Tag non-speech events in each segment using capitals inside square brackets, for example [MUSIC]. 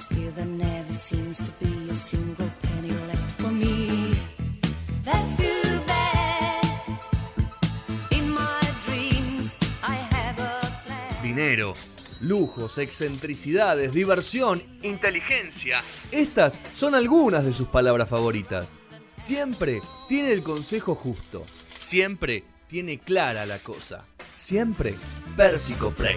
And still there never seems to be a single penny left for me. That's too bad. In my dreams, I have a plan. Dinero, lujos, excentricidades, diversión, inteligencia. Estas son algunas de sus palabras favoritas. Siempre tiene el consejo justo. Siempre tiene clara la cosa. Siempre Pérsico Prey.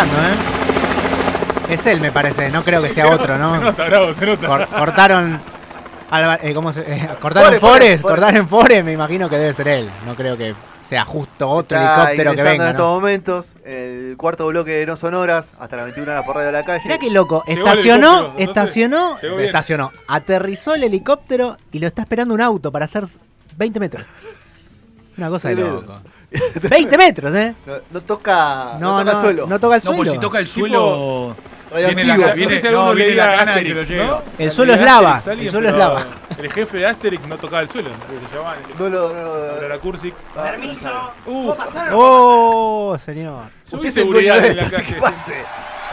¿Eh? Es él, me parece. No creo que sea [LAUGHS] otro, Se ¿no? nota, bravo, se nota. Cor- cortaron. Alba- eh, ¿Cómo se.? eh, cortaron Fore, Fore, Forest, Fore. cortaron Forest, me imagino que debe ser él. No creo que sea justo otro Está helicóptero que venga. en estos ¿no? momentos el cuarto bloque de No Sonoras hasta las 21 horas por radio de la calle. Mirá qué loco, estacionó, estacionó, estacionó, aterrizó el helicóptero y lo está esperando un auto para hacer 20 metros. Una cosa de loco. [LAUGHS] 20 metros, ¿eh? No, no toca, no, No, toca no, el suelo. no toca el No, suelo. pues si toca el suelo. Viene Radioactivo. la, No viene, no, viene la cana y se Asterix, lo lleva. ¿no? El suelo es lava, Asterix, el suelo es lava. El jefe de Asterix no tocaba el suelo, se llamaba No lo. no- la Cursix. Ah, Permiso. ¿Puedo pasar? Oh, señor. yo Usted seguridad de en la calle.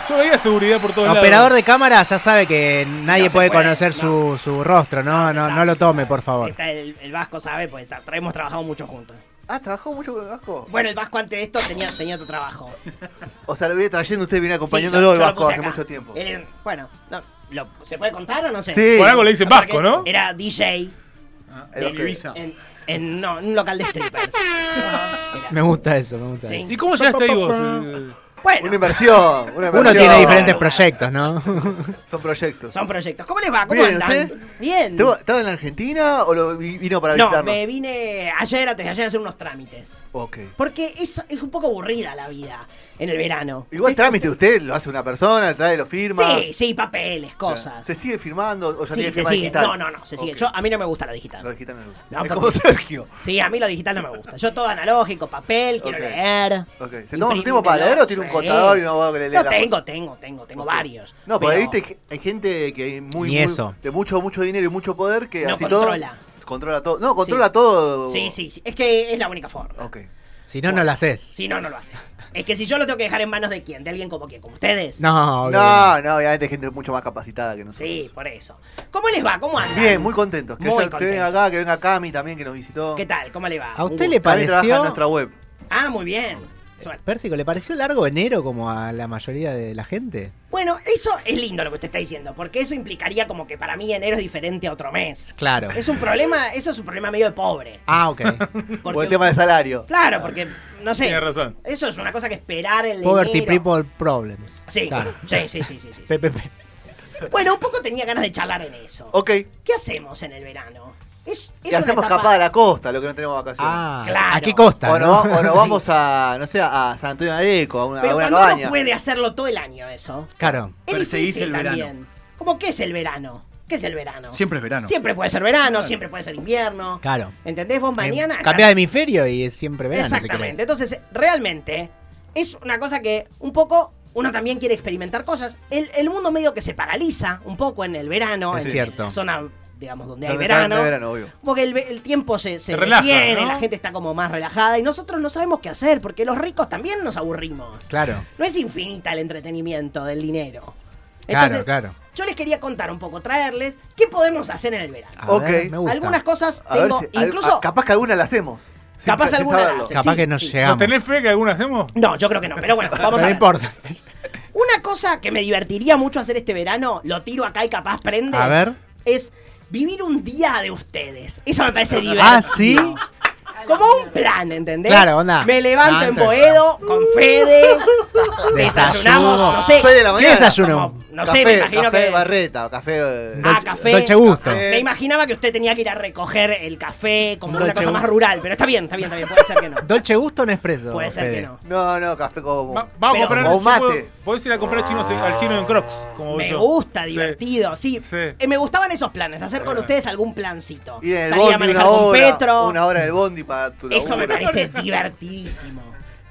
Yo veía seguridad por todos lados. Operador de cámara ya sabe que nadie No puede puede, conocer no. su, su rostro, no, se no, sabe, no lo tome, por favor. Está el, el Vasco sabe, pues hemos trabajado mucho juntos. Ah, ¿trabajó mucho con el Vasco? Bueno, el Vasco antes de esto tenía, tenía otro trabajo. O sea, lo viene trayendo usted, viene Sí, acompañándolo yo- el Vasco hace mucho tiempo. Era- bueno, no, lo- ¿se puede contar o no sé? Sí. Por algo le dicen No, Vasco, ¿no? Era DJ Vasco. Ibiza. en, en- no, en un local de strippers. [LAUGHS] Me gusta eso, me gusta Sí. eso. ¿Y cómo llegaste ahí vos? Bueno, Una inversión. Una inversión. Uno tiene diferentes proyectos, ¿no? Son proyectos. son proyectos. ¿Cómo les va? ¿Cómo Bien, andan? ¿usted? Bien. ¿Estuvo- ¿Estaba en la Argentina o lo vi- vino para No, visitarnos? me vine ayer, antes de ayer, a hacer unos trámites. Ok. Porque es, es un poco aburrida la vida en el verano. Igual trámite usted, lo hace una persona, trae, lo firma. Sí, sí, papeles, cosas. ¿Se sigue firmando o ya Sí, tiene se firma sigue. digital? No, no, no, se sigue. Ok. Yo, a mí no me gusta lo digital. Lo digital no me gusta. No, es porque- como Sergio. Sí, a mí lo digital no me gusta. Yo todo analógico, papel, quiero Ok. leer. Ok. ¿Se toma un tiempo para leer o tiene. Contador y no va a que le lea No, la tengo, tengo, tengo, tengo varios. No, porque pero- viste, hay gente que hay muy, eso. de mucho, mucho dinero y mucho poder que No así controla. todo. Controla todo. No, controla Sí. todo. Sí, sí, sí. Es que es la única forma. Ok. Si no, no lo haces. Si no, no lo haces. Es que si yo lo tengo que dejar en manos de quién, de alguien como quién, como ustedes. No, No, no, obviamente hay gente mucho más capacitada que nosotros. Sí, por eso. ¿Cómo les va? ¿Cómo andan? Bien, muy contentos. Que, Muy haya- que venga acá, que venga Cami también, que nos visitó. ¿Qué tal? ¿Cómo le va? ¿A usted le Cami trabaja en pareció, nuestra web. Ah, muy bien. Suerte. Pérsico, le pareció largo enero como a la mayoría de la gente? Bueno, eso es lindo lo que usted está diciendo, porque eso implicaría como que para mí enero es diferente a otro mes. Claro. Es un problema, eso es un problema medio de pobre. Ah, ok. [LAUGHS] Porque- Por el tema del salario. Claro, porque, no sé. Tiene razón. Eso es una cosa que esperar el Poverty enero. People Problems. Sí, Claro. sí, sí, sí, sí, sí. Bueno, un poco tenía ganas de charlar en eso. Ok. ¿Qué hacemos en el verano? Es, es Y hacemos etapa- escapada a la costa, lo que no tenemos vacaciones. Ah, Claro. ¿a qué costa? o, no? nos, va- o nos [LAUGHS] Sí. vamos a, no sé, a San Antonio de Areco, a una, Pero a una cuando cabaña. uno puede hacerlo todo el año eso. Claro. Es Perseguís difícil el verano. también. ¿Cómo qué es el verano? ¿Qué es el verano? Siempre es verano. Siempre puede ser verano, siempre puede ser invierno. Claro. ¿Entendés? Vos mañana. Eh, Cambia de hemisferio y es siempre verano. Exactamente. Entonces, realmente, es una cosa que un poco uno también quiere experimentar cosas. El, el mundo medio que se paraliza un poco en el verano, Es en, cierto. en la zona, digamos, donde hay verano. obvio. Porque el, tiempo se, se, Se relaja, detiene, ¿no? la gente está como más relajada y nosotros no sabemos qué hacer porque los ricos también nos aburrimos. Claro. No es infinita el entretenimiento del dinero. Claro, Entonces, claro. yo les quería contar un poco, traerles qué podemos hacer en el verano. A Ok. ver, me gusta. Algunas cosas tengo, si- incluso a- capaz que alguna la hacemos. Capaz alguna la. Capaz sí, que nos sí. ¿Vos llegamos. tenés fe que alguna hacemos? No, yo creo que no, pero bueno, vamos Pero a no importa. Una cosa que me divertiría mucho hacer este verano, lo tiro acá y capaz prende. A ver. Es vivir un día de ustedes. Eso me parece divertido. Ah, ¿sí? Como un plan, ¿entendés? Claro, onda. Me levanto Ah, en Boedo con Fede. desayunamos, Desayuno. no sé. Seis de la ¿Qué mañana. desayuno? como- no café, sé, me imagino café que. barreta o café. eh, Ah, café. Dolce Gusto. Me imaginaba que usted tenía que ir a recoger el café como Dolce una cosa más rural, pero está bien, está bien, está bien, puede ser que no. ¿Dolce gusto o Nespresso? Puede ser Fede? que no. No, no, café como. Va- vamos a o yo mate. Podés ir a comprar chinos en- al chino en Crocs. Como Me yo. gusta, divertido, sí. Sí. Eh, me gustaban esos planes, hacer con ustedes algún plancito. En el Salir a bondi manejar una con hora, Petro. una hora en el bondi para tu Eso me parece [LAUGHS] divertidísimo.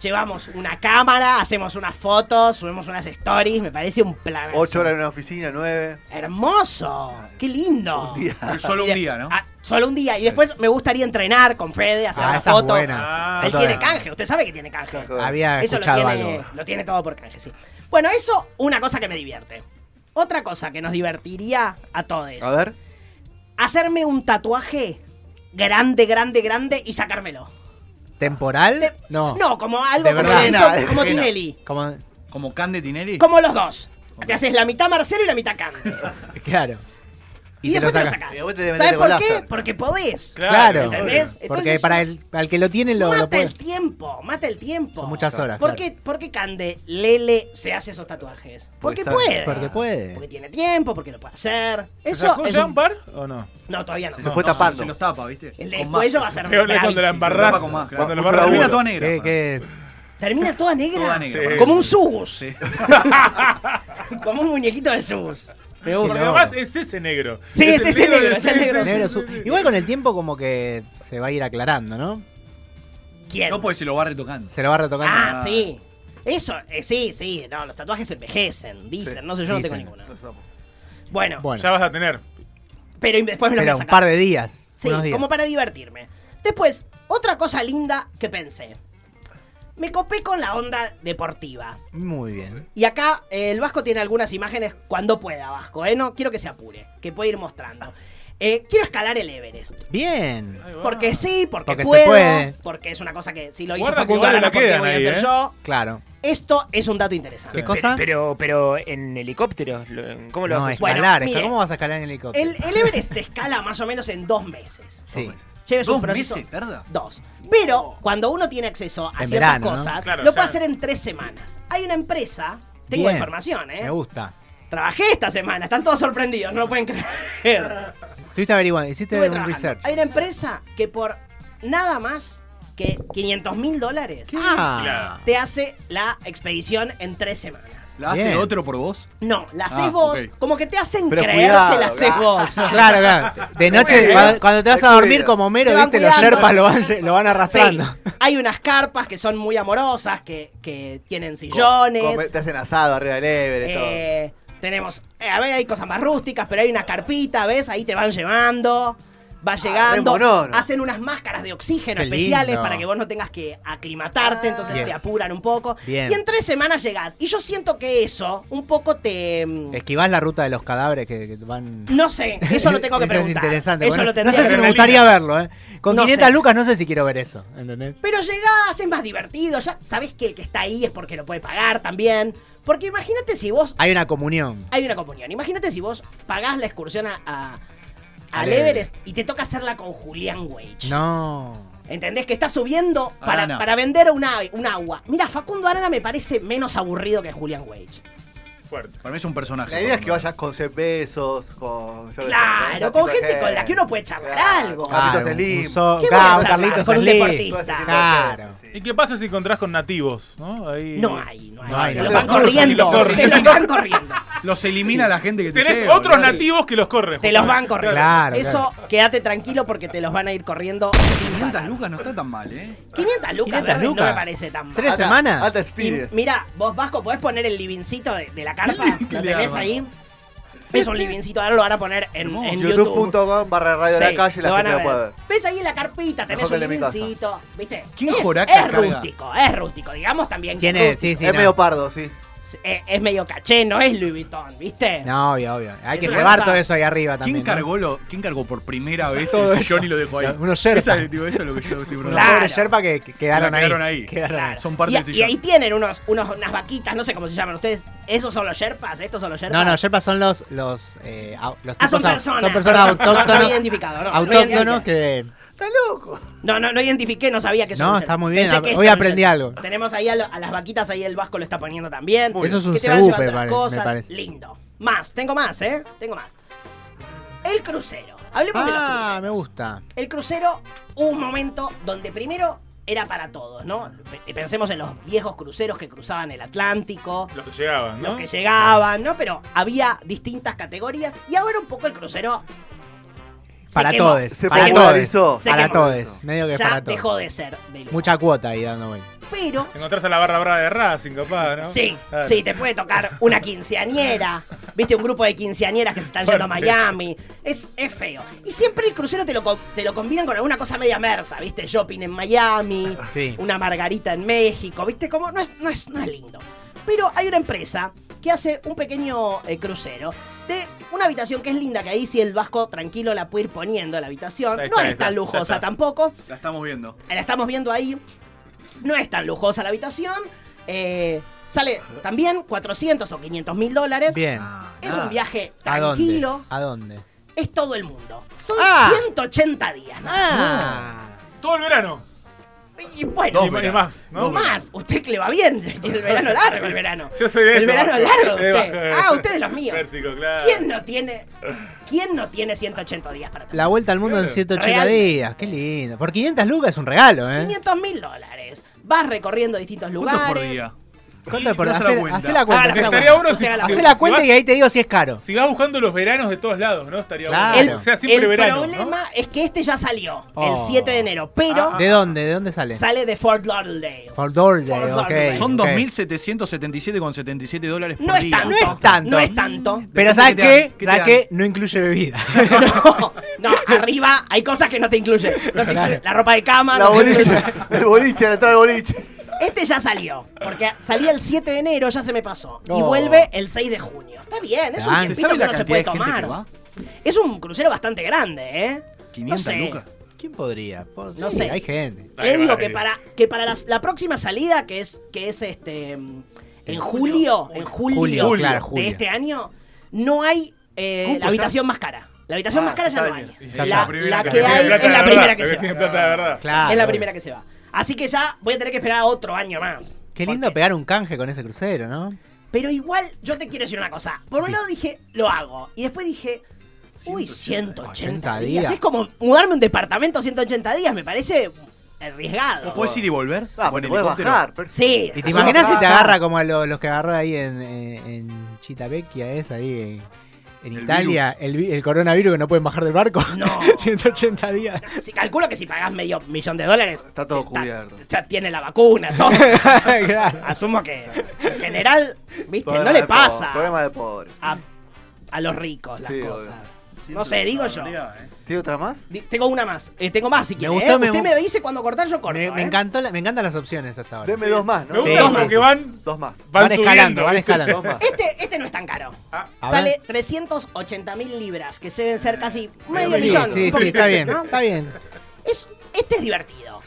Llevamos una cámara, hacemos unas fotos, subimos unas stories, me parece un plan. Ocho horas en una oficina, nueve. Hermoso, qué lindo. Un día. Solo Y un día, ¿no? ah, solo un día. Y después me gustaría entrenar con Fede, hacer Ah, la esa es foto. buena. Ah, Él Foto tiene canje, usted sabe que tiene canje. Había Eso lo escuchado tiene, algo. lo tiene todo por canje, sí. Bueno, eso, una cosa que me divierte. Otra cosa que nos divertiría a todos. A ver. Hacerme un tatuaje grande, grande, grande y sacármelo. ¿Temporal? Te- no. como algo De como, verdad. Ajena, como ajena. Tinelli. Como, Como Cande Tinelli. Como los dos. Te haces la mitad Marcelo y la mitad Cande. [LAUGHS] claro. Y, te después te lo sacas. ¿Sabes por qué? Porque podés. Claro. ¿Entendés? Porque Entonces, para el, al que lo tiene lo, mata lo puede. el tiempo, mata el tiempo. Son muchas horas. ¿Por, claro. qué, ¿Por qué Cande Lele se hace esos tatuajes? Porque Porque puede. Porque puede. Porque tiene tiempo, porque lo puede hacer. ¿Se Eso sacó es ya un- par o no? No, todavía no. Se No. fue No, tapando. Se los tapa, ¿viste? El del cuello va a ser Peor es cuando la embarrás. Cuando la embarrás Termina toda negra. Termina toda negra. Toda negra. Como un sus. Sí. [LAUGHS] Como un muñequito de sus. Me gusta. Porque además es ese negro. Sí, es ese negro, es el negro. su-. Igual con el tiempo como que se va a ir aclarando, ¿no? ¿Quién? No, porque se lo va retocando. Se lo va retocando. Ah, sí. Eso, eh, sí, sí. No, los tatuajes envejecen, dicen. Sí, no sé, yo no tengo ninguno. Bueno, Bueno, Ya vas a tener. pero después me lo voy pero a un sacar. par de días. Sí, días. como para divertirme. Después, otra cosa linda que pensé. Me copé con la onda deportiva. Muy bien. Y acá eh, el Vasco tiene algunas imágenes cuando pueda, Vasco, ¿eh? No quiero que se apure, que puede ir mostrando. Eh, quiero escalar el Everest. Bien. Porque sí, porque, Porque se puedo, puede. porque es una cosa que si lo hizo Guarda que Facundo igual no ¿por qué quedan voy a ahí, hacer ¿eh? yo? Claro. Esto es un dato interesante. ¿Qué cosa? Pero, pero en helicópteros, lo- ¿cómo lo no, haces? Bueno, escalar. mire. ¿Cómo vas a escalar en helicóptero? El, el Everest se escala más o menos en dos meses. Sí. Lleves un ¿Dos proceso- meses? Dos. Pero cuando uno tiene acceso a En ciertas verano, ¿no? cosas, Claro, lo puede hacer en tres semanas. Hay una empresa, tengo Bien. información, ¿eh? Me gusta. Trabajé esta semana, están todos sorprendidos, no lo pueden creer. Estuviste averiguando, hiciste Estuve un trabajando. research. Hay una empresa que por nada más que 500 mil dólares Ah, te hace la expedición en tres semanas. ¿La hace Bien. otro por vos? No, la haces Ah, vos, ok. como que te hacen Pero creer cuidado, que la haces ah. vos. [LAUGHS] claro, claro. [LAUGHS] De noche, cuando, te vas a dormir como Homero, Te van viste, los cuidando. sherpas lo van, lo van Sí, arrastrando. hay unas carpas que son muy amorosas, que, que tienen sillones. Come- te hacen asado arriba del Everest, todo. Eh, tenemos, eh, a ver, hay cosas más rústicas, pero hay una carpita, ¿ves? Ahí te van llevando, va llegando, re monono. hacen unas máscaras de oxígeno Qué especiales lindo. para que vos no tengas que aclimatarte, Ah. entonces Bien. te apuran un poco. Bien. Y en tres semanas llegás. Y yo siento que eso un poco te... mm, Esquivás la ruta de los cadáveres que, que van. No sé, eso lo tengo que [LAUGHS] Eso preguntar. Es interesante. Eso Bueno, lo no sé si me gustaría verlo, ¿eh? Con No 500 sé. lucas no sé si quiero ver eso, ¿entendés? Pero llegás, es más divertido, ya sabés que el que está ahí es porque lo puede pagar también. Porque imagínate si vos Hay una comunión. hay una comunión. Imagínate si vos pagás la excursión a, a- al Everest Everest. y te toca hacerla con Julián Wage. No. ¿Entendés? Que está subiendo para, Arana. para vender una, un agua. Mira, Facundo Arana me parece menos aburrido que Julián Wage. Fuerte. Para mí es un personaje. La idea es que vayas con 100 pesos, con. Claro, con gente con la que uno puede charlar Claro, algo. Carlitos Claro, Slim. un so- ¿Qué voy a claro, charlar Carlitos con un deportista? Claro. ¿Y qué pasa si encontrás con nativos? ¿no? Ahí... No hay, no hay. No hay, los van corriendo. Te los van corriendo. Los elimina la gente que te Tenés lleva, otros nativos que los corren. Te los van corriendo. Claro, Eso, quédate tranquilo porque te los van a ir corriendo sin 500 parar. lucas no está tan mal, ¿eh? 500 lucas, 500 verdes, no me parece tan mal. ¿Tres semanas? Alta mira, vos Vasco, ¿podés poner el livincito de, de la carpa? ¿Qué [LAUGHS] ¿Lo le tenés ahí? Es un livincito, ahora lo van a poner en, en YouTube. YouTube.com barra radio de Sí, la calle, la lo van gente a lo puede ver. ¿Ves ahí en la carpita? Tenés Mejor un que el de mi casa. livincito, ¿viste? ¿Quién es, joraca es carga? rústico, es rústico, digamos también que Tiene, es, sí, sí. es no. medio pardo, sí. Rústico. es, es medio caché, no es Louis Vuitton, ¿viste? No, obvio, obvio. Hay que llevar todo eso ahí arriba también. ¿Quién ¿no? cargó, lo, ¿Quién cargó por primera [LAUGHS] vez Todo el eso. sillón y lo dejó ahí? [LAUGHS] Unos Sherpa. Esa es, tipo, eso es lo que yo estoy Los preguntando. Claro. Sherpa que, que quedaron, Quedaron ahí. ahí. Quedaron ahí. Son parte y, del y sillón. ahí tienen unos, unos, unas vaquitas, no sé cómo se llaman ustedes. ¿Esos son los Sherpas? ¿Estos son los Sherpas? No, no, Sherpa son los, los, eh, Ah, son personas. Son personas No, no, no autóctonas. identificado, no, no autóctonos identifiqué. que. Está loco. No, no, no identifiqué, no sabía que son No, está muy bien, Pensé que hoy aprendí algo. Tenemos ahí a, lo- a las vaquitas, ahí el Vasco lo está poniendo también. Eso es un que te van CU, llevando me las pare- me cosas. parece. Lindo. Más, tengo más, ¿eh? Tengo más. El crucero. Hablemos de los Ah, cruceros. me gusta. El crucero, hubo un momento donde primero era para todos, ¿no? Pe- Pensemos en los viejos cruceros que cruzaban el Atlántico, Los que llegaban, ¿no? los que llegaban, ¿no? Pero había distintas categorías y ahora un poco el crucero Para todos. Se Para popularizó. todos. Se Para todos. Medio que Ya para todos. dejó de ser de. Mucha cuota ahí dando vuelta. Pero Te encontrás a la barra brava de Racing, capaz, ¿no? Sí, Claro. sí, te puede tocar una quinceañera. ¿Viste? Un grupo de quinceañeras que se están yendo a. Miami. Es, es feo. Y siempre el crucero te lo, te lo combinan con alguna cosa media mersa, ¿viste? Shopping en Miami, Sí. una margarita en México, ¿viste? Como no es, no es, no es lindo. Pero hay una empresa que hace un pequeño eh, crucero de una habitación que es linda, que ahí si el vasco tranquilo la puede ir poniendo la habitación. No está, es tan lujosa está. tampoco. La estamos viendo. La estamos viendo ahí. No es tan lujosa la habitación. eh, sale también 400 o 500 mil dólares. Bien. Es un viaje ¿A dónde? tranquilo. ¿A dónde? Es todo el mundo. Son Ah. 180 días. ¿no? Ah. Todo el verano. Y bueno, y, y más, ¿no? más. Usted que le va bien. [LAUGHS] Tiene el verano largo el verano. Yo soy de El eso, verano largo De usted. Ah, usted de los míos. Pérsico, claro. ¿Quién no tiene, quién no tiene 180 días para La vuelta al mundo en Claro. 180 Real. días. Qué lindo. Por 500 lucas es un regalo, ¿eh? 500 mil dólares. Vas recorriendo distintos ¿Cuánto lugares. por día? ¿Cuánto por No se la hacer? cuenta. Hacé la cuenta. Ah, hacé la Estaría cuenta. bueno si, Hacé la si- Hacé la si cuenta vas, y ahí te digo si es caro. si vas buscando los veranos de todos lados, ¿no? Estaría Claro. bueno. El, O sea, siempre el verano. ¿no? problema es que este ya salió Oh. el 7 de enero, pero Ah. ¿De dónde? ¿De dónde sale? sale de Fort Lauderdale. Fort Lauderdale, Fort ok. Lauderdale. Son ok. 2.777,77 dólares por No es día. tanto. No es tanto. No es tanto. Pero ¿sabes qué ¿Sabes qué? No incluye bebida. [LAUGHS] No, no, arriba hay cosas que no te incluyen. No te incluye la ropa de cama. La no te boliche. incluye- El boliche, entrar al boliche. Este ya salió, porque salía el 7 de enero, ya se me pasó. Y Oh. vuelve el 6 de junio. Está bien, es un Ah, ¿Se tiempito sabe que la no se cantidad puede de gente que tomar. va? Es un crucero bastante grande, ¿eh? 500 No sé. lucas. ¿Quién podría? No sí, sé. Hay gente. Ahí Le digo que ahí. para, que para las- la próxima salida, que es, que es este mm, en julio, en julio, Julio, claro, de este año, no hay eh, ¿Cupo la habitación más cara. La habitación Ah, más cara ya no hay. La, primera la que hay es la primera que la se tiene va. plata de verdad. Claro. Es la primera que se va. Así que ya voy a tener que esperar otro año más. Qué lindo Porque- pegar un canje con ese crucero, ¿no? Pero igual, yo te quiero decir una cosa. Por un lado dije, lo hago. Y después dije, uy, 180 180 días. días. Es como mudarme un departamento 180 días. Me parece arriesgado. ¿No podés ir y volver? Ah, ¿O en pero podés helicóptero? bajar. pero- Sí. ¿Y te imaginas si te agarra como a lo- los que agarró ahí en, en, en Chitapecchia, es ahí en, en El Italia, el, vi- el coronavirus que no pueden bajar del barco? No. [LAUGHS] 180 días. Si calculo que si pagás medio millón de dólares, Está todo cubierto. tiene la vacuna, todo. [LAUGHS] Claro. Asumo que en general, viste, Problema no le pobre, pasa Problema de pobre. a, a los ricos las Sí, cosas. obvio. No sé, digo yo. ¿Tiene otra más? Di- Tengo una más. Eh, tengo más si quiere. gustó, ¿eh? me Usted me dice cuando cortar, yo corto. Me, me ¿eh? encantó la- me encantan las opciones hasta ahora. Deme dos más, Me ¿no? gusta Sí, como sí, que sí. van, Dos más. van, Van escalando, van ¿viste? escalando. Dos más. Este, este no es tan caro. Ah, A Sale ver. 380 mil libras, que se deben ser casi medio Sí, millón. sí, un sí, poquito, está bien, ¿no? está bien. Es, este es divertido.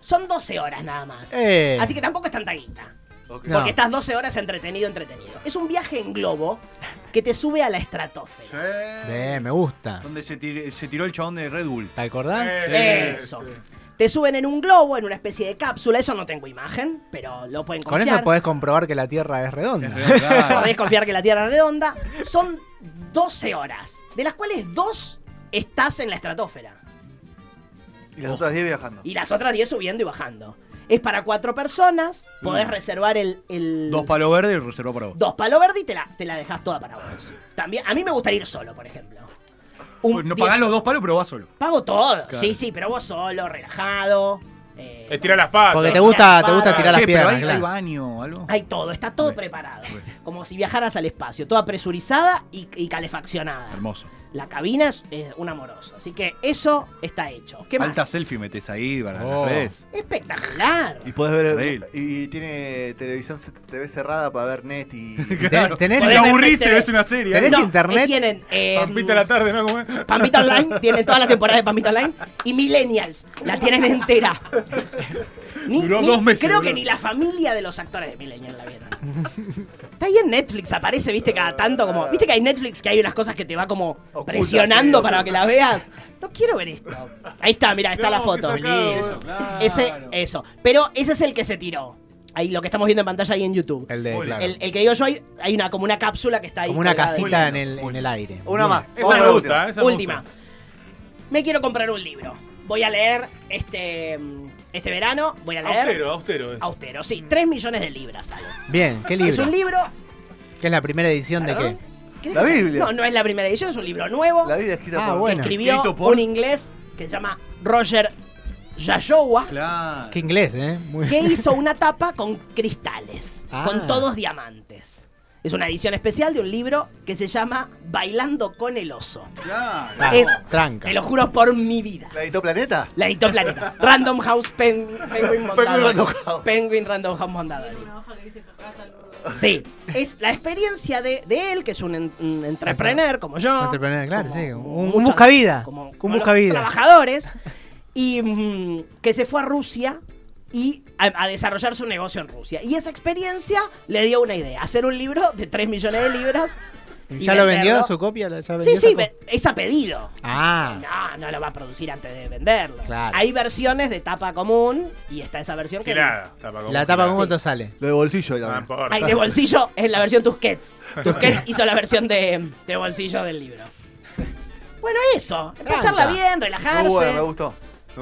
Son 12 horas nada más. Eh. Así que tampoco es tanta guita. Ok. No. Porque estás 12 horas entretenido, entretenido. Es un viaje en globo que te sube a la estratosfera. Bien, me gusta. Donde se, tir- se tiró el chabón de Red Bull. ¿Te acordás? eh, Eso. sí. Te suben en un globo, en una especie de cápsula. Eso no tengo imagen, pero lo pueden Con confiar. eso podés comprobar que la Tierra es redonda. Es. [LAUGHS] Podés confiar que la Tierra es redonda. Son 12 horas, de las cuales dos estás en la estratosfera. Y las otras 10 viajando. Y las otras 10 subiendo y bajando. Es para cuatro personas. Podés reservar el, el- Dos palos verdes y reservó para vos. dos palo verde y te la, te la dejas toda para vos. También, a mí me gustaría ir solo, por ejemplo. Un No diez- pagás los dos palos, pero vas solo. Pago todo. Claro. Sí, sí, pero vos solo, relajado. eh, Estirar las patas. Porque te gusta, te gusta tirar las Che, pero piedras, hay, hay claro. baño o algo. Hay todo, está todo Bueno, preparado. bueno. Como si viajaras al espacio, toda presurizada y, y calefaccionada. Hermoso. La cabina es, un amoroso. Así que eso está hecho. ¿Qué más? Alta selfie metes ahí para Oh. las redes. Espectacular. Y puedes ver. Increíble. Y tiene televisión TV cerrada para ver net y. [LAUGHS] Ten- tenés- te aburriste, ves una serie. ¿Tenés. No, internet? Tienen eh, Pampita la tarde, ¿no? ¿Cómo es? Pampita Online, tienen toda la temporada de Pampita Online. Y Millennials, la tienen entera. Ni- Duró ni- dos meses, Creo boludo. que ni la familia de los actores de Millennials la vieron. [LAUGHS] Está ahí en Netflix, aparece, viste, cada tanto como. Viste que hay Netflix que hay unas cosas que te va como Oculta, presionando sí, para que la veas. No quiero ver esto. Ahí está, mira, está la foto. sacado, Eso, claro. Ese, eso. Pero ese es el que se tiró. Ahí lo que estamos viendo en pantalla ahí en YouTube. El de, claro. El, el que digo yo, hay, hay una, como una cápsula que está ahí. Como una casita en el, en el aire. Una más. Esa me gusta, esa me Última. Me quiero comprar un libro. voy a leer este, este verano, voy a leer... Austero, austero. eh. Austero, sí, 3 millones de libras sale. Bien, ¿qué libro? Es un libro... ¿Qué es la primera edición de ¿Perdón? qué? ¿Qué La? Biblia. No, no es la primera edición, es un libro nuevo La vida escrita Ah, por... bueno. que escribió Escrito por- un inglés que se llama Roger Yayowa, Claro. Qué inglés, ¿eh? Muy... que hizo una tapa con cristales, [LAUGHS] Ah. con todos diamantes. Es una edición especial de un libro que se llama Bailando con el oso. Claro. Es- tranca. Te lo juro por mi vida. ¿La editó Planeta? La editó Planeta. [LAUGHS] Random House Pen- Penguin Mondadori. Random House. Penguin Random House Mondadori. Sí, es la experiencia de, de él, que es un, en- un entrepreneur como yo. Entrepreneur, claro, como- sí, un- un muchos- buscavida, Como, un como los buscavida. trabajadores. Y mm, que se fue a Rusia y a, a desarrollar su negocio en Rusia. Y esa experiencia le dio una idea, hacer un libro de 3 millones de libras. y ¿Ya lo vendió su copia? ¿Ya Sí, vendió sí, es a pedido. Ah, No, no lo va a producir antes de venderlo. Claro. Hay versiones de tapa común y está esa versión que Girada. Tapa como la tapa con cuánto sale. Lo de bolsillo ahí No. Hay de bolsillo es la versión Tusquets. [LAUGHS] Tusquets hizo la versión de, de bolsillo del libro. Bueno, eso. Empezarla bien, relajarse. Muy bueno, me gustó.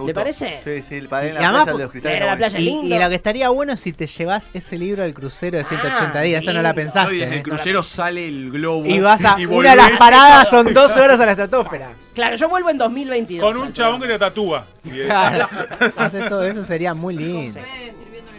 ¿Le parece? Sí, sí, para en Y la playa de los cristales. leer a la playa Y, lindo. y lo que estaría bueno es si te llevas ese libro del crucero de 180 Ah, días. Esa no la pensaste. Y desde ¿eh? el crucero sale el globo. Y vas a. y una de las paradas son 12 horas a la estratosfera. Claro, yo vuelvo en 2022. Con un chabón que te tatúa. Eh, Claro. Hacer todo eso sería muy lindo.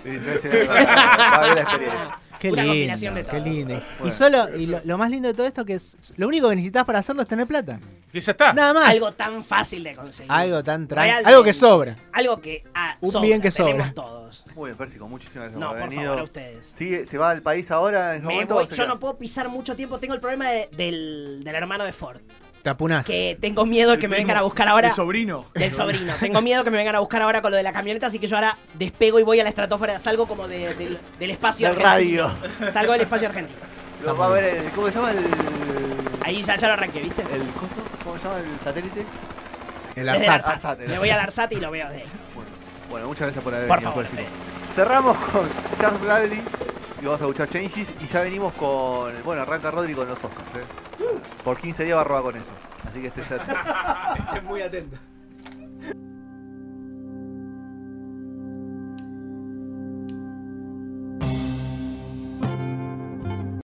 Sí, sí, sí, va a ver la experiencia. Qué Una lindo, combinación de qué todo. lindo. Y solo, y lo, lo más lindo de todo esto que es, lo único que necesitas para hacerlo es tener plata. y ya está. Nada más. Algo tan fácil de conseguir. Algo tan tranquilo. Algo que sobra. Algo que ah, Un sobra, bien que sobra. todos. Muy bien, Pérsico, muchísimas gracias No, por favor, venido. a ustedes. ¿Sigue- ¿Se va al país ahora en ese Me momento? voy- o se yo queda? no puedo pisar mucho tiempo. Tengo el problema de- del, del hermano de Ford. Te apunás. Que tengo miedo de que El me primo, vengan a buscar ahora. El sobrino. Del sobrino. Tengo miedo que me vengan a buscar ahora con lo de la camioneta, así que yo ahora despego y voy a la estratosfera. Salgo como de- del, del espacio Del argentino. radio. Salgo del espacio argentino. Lo va a ver el, ¿Cómo se llama el. Ahí ya, ya lo arranqué, ¿viste? el coso? ¿Cómo se llama el satélite? El Arsat. Arsat. Arsat, el Me voy al Arsat y lo veo de ahí. Bueno, bueno, muchas gracias por haber Por venido, favor. Cerramos con Charles Bradley y vamos a escuchar Changes y ya venimos con. Bueno, arranca Rodri con los Oscars. ¿eh? Por 15 días va a robar con eso. Así que esté [LAUGHS] cerca. Muy atento.